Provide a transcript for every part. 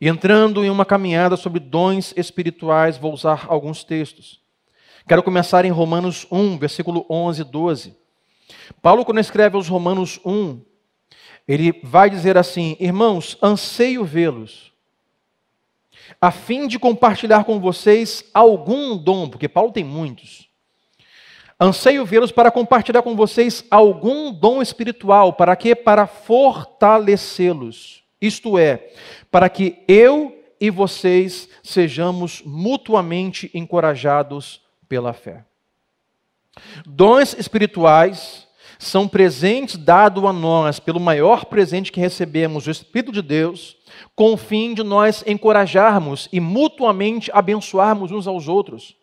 E entrando em uma caminhada sobre dons espirituais, vou usar alguns textos. Quero começar em Romanos 1, versículo 11 e 12. Paulo, quando escreve aos Romanos 1, ele vai dizer assim: Irmãos, anseio vê-los, a fim de compartilhar com vocês algum dom, porque Paulo tem muitos. Anseio vê-los para compartilhar com vocês algum dom espiritual, para quê? Para fortalecê-los. Isto é, para que eu e vocês sejamos mutuamente encorajados pela fé. Dons espirituais são presentes dados a nós pelo maior presente que recebemos, o Espírito de Deus, com o fim de nós encorajarmos e mutuamente abençoarmos uns aos outros.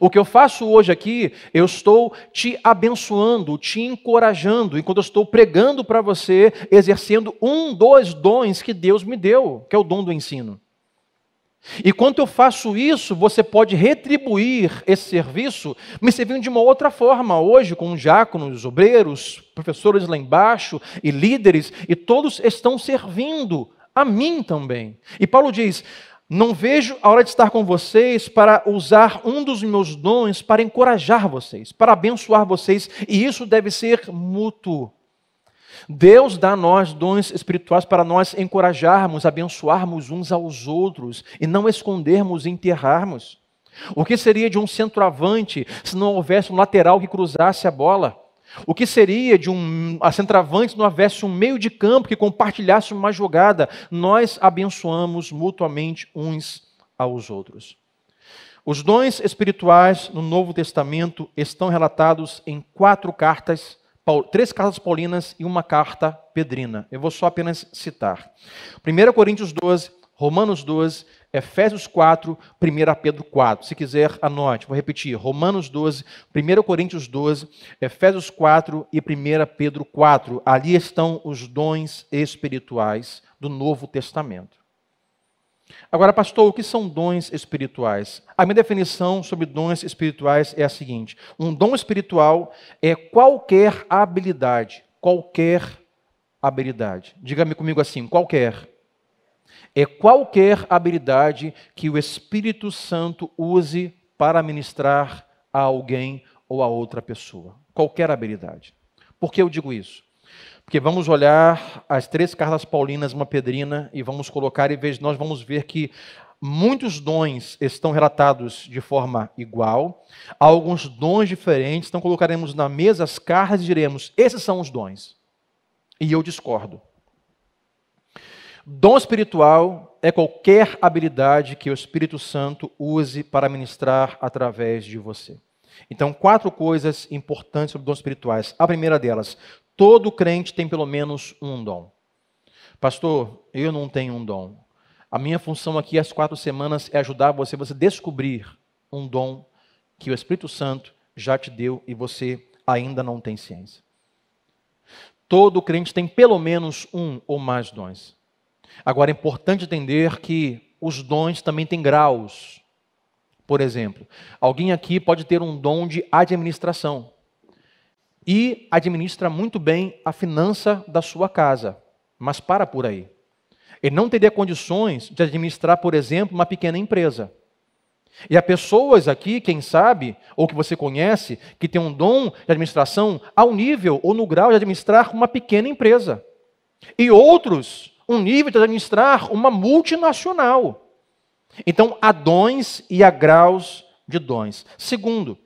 O que eu faço hoje aqui, eu estou te abençoando, te encorajando, enquanto eu estou pregando para você, exercendo um dos dons que Deus me deu, que é o dom do ensino. E quando eu faço isso, você pode retribuir esse serviço me servindo de uma outra forma. Hoje, com diáconos, obreiros, professores lá embaixo e líderes, e todos estão servindo a mim também. E Paulo diz: Não vejo a hora de estar com vocês para usar um dos meus dons para encorajar vocês, para abençoar vocês, e isso deve ser mútuo. Deus dá a nós dons espirituais para nós encorajarmos, abençoarmos uns aos outros e não escondermos e enterrarmos. O que seria de um centroavante se não houvesse um lateral que cruzasse a bola? O que seria de um centroavante se não houvesse um meio de campo que compartilhasse uma jogada? Nós abençoamos mutuamente uns aos outros. Os dons espirituais no Novo Testamento estão relatados em quatro cartas três cartas paulinas e uma carta pedrina. Eu vou só apenas citar. 1 Coríntios 12, Romanos 12, Efésios 4, 1 Pedro 4. Se quiser, anote. Vou repetir. Romanos 12, 1 Coríntios 12, Efésios 4 e 1 Pedro 4. Ali estão os dons espirituais do Novo Testamento. Agora, pastor, o que são dons espirituais? A minha definição sobre dons espirituais é a seguinte: um dom espiritual é qualquer habilidade, qualquer habilidade. Diga-me comigo assim: qualquer. É qualquer habilidade que o Espírito Santo use para ministrar a alguém ou a outra pessoa. Qualquer habilidade. Por que eu digo isso? Porque vamos olhar as três cartas paulinas, uma pedrina, e vamos colocar, e nós vamos ver que muitos dons estão relatados de forma igual, alguns dons diferentes, então colocaremos na mesa as cartas e diremos: esses são os dons. E eu discordo. Dom espiritual é qualquer habilidade que o Espírito Santo use para ministrar através de você. Então, quatro coisas importantes sobre dons espirituais. A primeira delas, Todo crente tem pelo menos um dom. Pastor, eu não tenho um dom. A minha função aqui, às quatro semanas, é ajudar você, você descobrir um dom que o Espírito Santo já te deu e você ainda não tem ciência. Todo crente tem pelo menos um ou mais dons. Agora é importante entender que os dons também têm graus. Por exemplo, alguém aqui pode ter um dom de administração e administra muito bem a finança da sua casa, mas para por aí. Ele não teria condições de administrar, por exemplo, uma pequena empresa. E há pessoas aqui, quem sabe, ou que você conhece, que tem um dom de administração ao nível ou no grau de administrar uma pequena empresa. E outros, um nível de administrar uma multinacional. Então, há dons e há graus de dons. Segundo,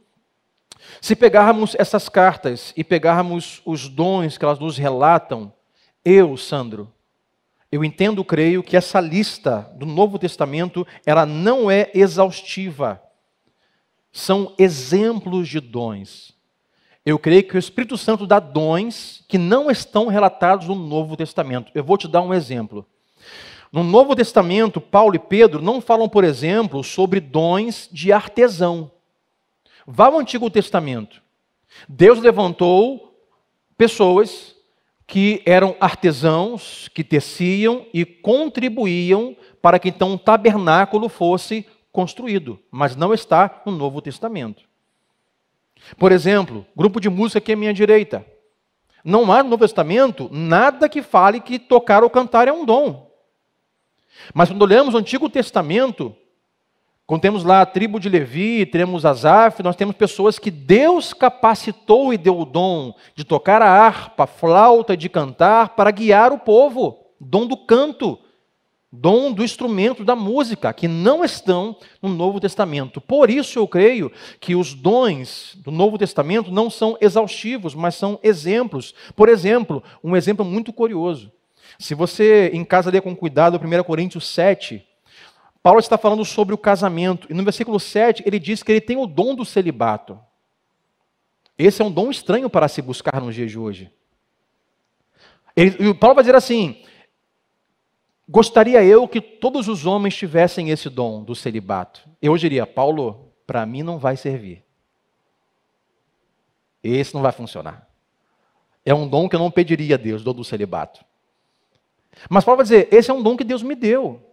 se pegarmos essas cartas e pegarmos os dons que elas nos relatam, eu, Sandro, eu entendo, creio que essa lista do Novo Testamento, ela não é exaustiva. São exemplos de dons. Eu creio que o Espírito Santo dá dons que não estão relatados no Novo Testamento. Eu vou te dar um exemplo. No Novo Testamento, Paulo e Pedro não falam, por exemplo, sobre dons de artesão. Vá ao Antigo Testamento. Deus levantou pessoas que eram artesãos, que teciam e contribuíam para que então um tabernáculo fosse construído, mas não está no Novo Testamento. Por exemplo, grupo de música aqui à minha direita. Não há no Novo Testamento nada que fale que tocar ou cantar é um dom. Mas quando olhamos o Antigo Testamento, quando temos lá a tribo de Levi, temos Asaf, nós temos pessoas que Deus capacitou e deu o dom de tocar a harpa, flauta, de cantar para guiar o povo, dom do canto, dom do instrumento da música, que não estão no Novo Testamento. Por isso eu creio que os dons do Novo Testamento não são exaustivos, mas são exemplos. Por exemplo, um exemplo muito curioso. Se você em casa ler com cuidado 1 Coríntios 7, Paulo está falando sobre o casamento, e no versículo 7 ele diz que ele tem o dom do celibato. Esse é um dom estranho para se buscar nos dias de hoje. Ele, Paulo vai dizer assim: Gostaria eu que todos os homens tivessem esse dom do celibato. Eu diria, Paulo, para mim não vai servir. Esse não vai funcionar. É um dom que eu não pediria a Deus, dom do celibato. Mas Paulo vai dizer: esse é um dom que Deus me deu.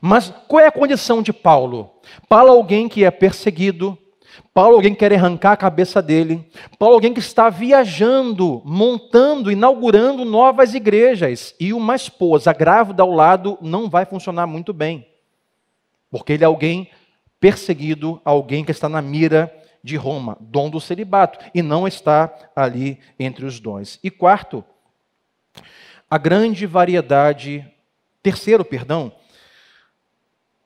Mas qual é a condição de Paulo? É alguém que é perseguido, Paulo alguém que quer arrancar a cabeça dele, Paulo alguém que está viajando, montando, inaugurando novas igrejas, e uma esposa grávida ao lado não vai funcionar muito bem, porque ele é alguém perseguido, alguém que está na mira de Roma, dom do celibato, e não está ali entre os dons. E quarto, a grande variedade, terceiro, perdão,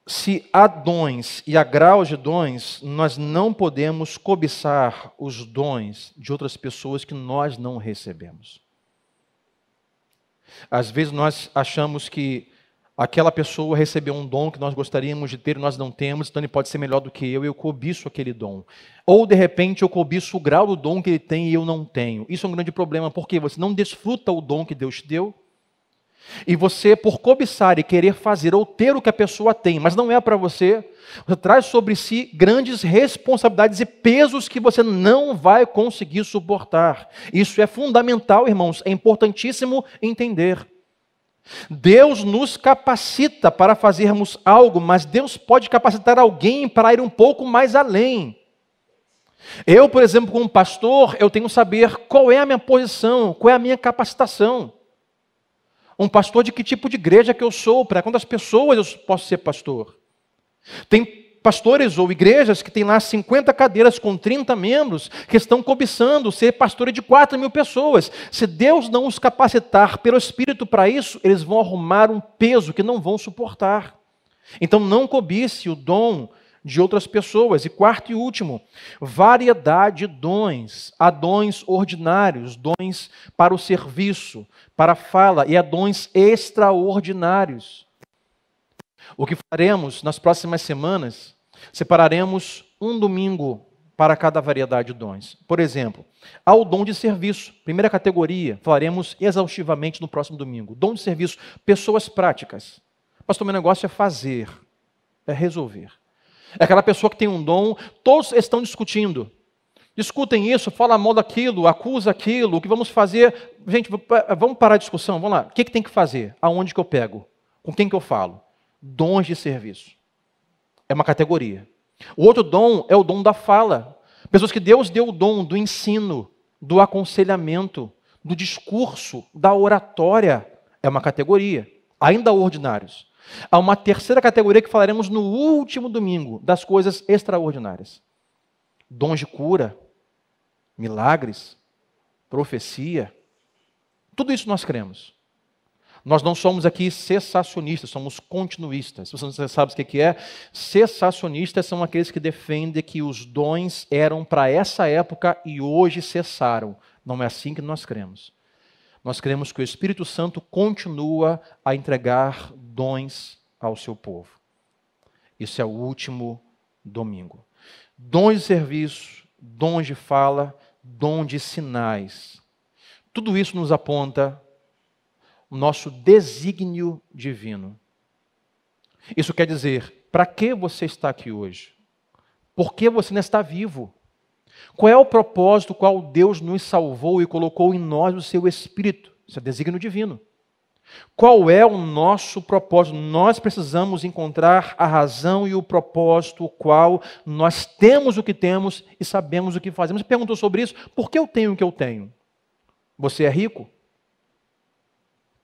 se há dons e há graus de dons, nós não podemos cobiçar os dons de outras pessoas que nós não recebemos. Às vezes nós achamos que aquela pessoa recebeu um dom que nós gostaríamos de ter e nós não temos, então ele pode ser melhor do que eu, eu cobiço aquele dom. Ou de repente eu cobiço o grau do dom que ele tem e eu não tenho. Isso é um grande problema, porque você não desfruta o dom que Deus te deu, e você, por cobiçar e querer fazer ou ter o que a pessoa tem, mas não é para você, você traz sobre si grandes responsabilidades e pesos que você não vai conseguir suportar. Isso é fundamental, irmãos, é importantíssimo entender. Deus nos capacita para fazermos algo, mas Deus pode capacitar alguém para ir um pouco mais além. Eu, por exemplo, como pastor, eu tenho que saber qual é a minha posição, qual é a minha capacitação. Um pastor de que tipo de igreja que eu sou? Para quantas pessoas eu posso ser pastor? Tem pastores ou igrejas que têm lá 50 cadeiras com 30 membros que estão cobiçando ser pastores de 4 mil pessoas. Se Deus não os capacitar pelo Espírito para isso, eles vão arrumar um peso que não vão suportar. Então não cobice o dom de outras pessoas. E quarto e último, variedade de dons. Há dons ordinários, dons para o serviço, para a fala, e há dons extraordinários. O que faremos nas próximas semanas, separaremos um domingo para cada variedade de dons. Por exemplo, há o dom de serviço, primeira categoria, falaremos exaustivamente no próximo domingo. Dom de serviço, pessoas práticas. Pastor, meu negócio é fazer, é resolver. É aquela pessoa que tem um dom, todos estão discutindo. Discutem isso, falam mal daquilo, acusa aquilo, o que vamos fazer? Gente, vamos parar a discussão, vamos lá. O que, que tem que fazer? Aonde que eu pego? Com quem que eu falo? Dons de serviço. É uma categoria. O outro dom é o dom da fala. Pessoas que Deus deu o dom do ensino, do aconselhamento, do discurso, da oratória. É uma categoria. Ainda ordinários. Há uma terceira categoria que falaremos no último domingo, das coisas extraordinárias: dons de cura, milagres, profecia. Tudo isso nós cremos. Nós não somos aqui cessacionistas, somos continuistas. Se você sabe o que é, cessacionistas são aqueles que defendem que os dons eram para essa época e hoje cessaram. Não é assim que nós cremos. Nós cremos que o Espírito Santo continua a entregar dons ao seu povo. Isso é o último domingo. Dons de serviço, dons de fala, dom de sinais. Tudo isso nos aponta o nosso desígnio divino. Isso quer dizer, para que você está aqui hoje? Por que você ainda está vivo? Qual é o propósito qual Deus nos salvou e colocou em nós o seu Espírito? Isso é desígnio divino. Qual é o nosso propósito? Nós precisamos encontrar a razão e o propósito, o qual nós temos o que temos e sabemos o que fazemos. Você perguntou sobre isso, por que eu tenho o que eu tenho? Você é rico?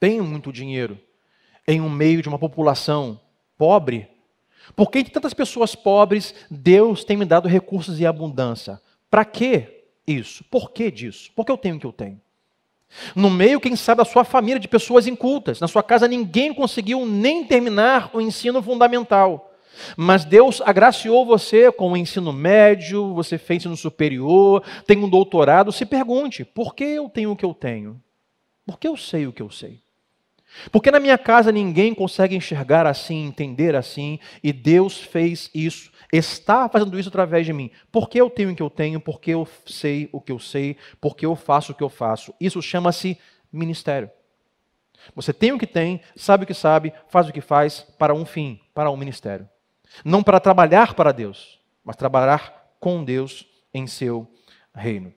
Tenho muito dinheiro. em um meio de uma população pobre? Por que tantas pessoas pobres Deus tem me dado recursos em abundância? Para que isso? Por que disso? Por que eu tenho o que eu tenho? No meio, quem sabe, da sua família, de pessoas incultas. Na sua casa, ninguém conseguiu nem terminar o ensino fundamental. Mas Deus agraciou você com o ensino médio, você fez ensino superior, tem um doutorado. Se pergunte: por que eu tenho o que eu tenho? Por que eu sei o que eu sei? Porque na minha casa ninguém consegue enxergar assim, entender assim, e Deus fez isso, está fazendo isso através de mim. Porque eu tenho o que eu tenho, porque eu sei o que eu sei, porque eu faço o que eu faço. Isso chama-se ministério. Você tem o que tem, sabe o que sabe, faz o que faz para um fim, para um ministério. Não para trabalhar para Deus, mas trabalhar com Deus em seu reino.